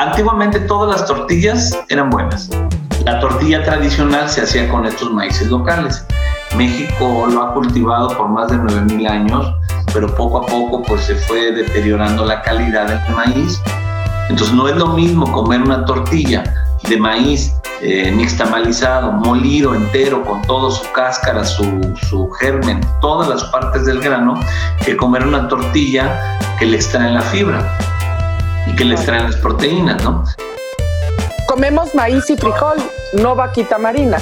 Antiguamente todas las tortillas eran buenas. La tortilla tradicional se hacía con estos maíces locales. México lo ha cultivado por más de 9000 años, pero poco a poco pues se fue deteriorando la calidad del maíz. Entonces no es lo mismo comer una tortilla de maíz eh, nixtamalizado, molido entero, con toda su cáscara, su, su germen, todas las partes del grano, que comer una tortilla que le extraen la fibra y que le extraen las proteínas, ¿no? Comemos maíz y frijol, no vaquita marina.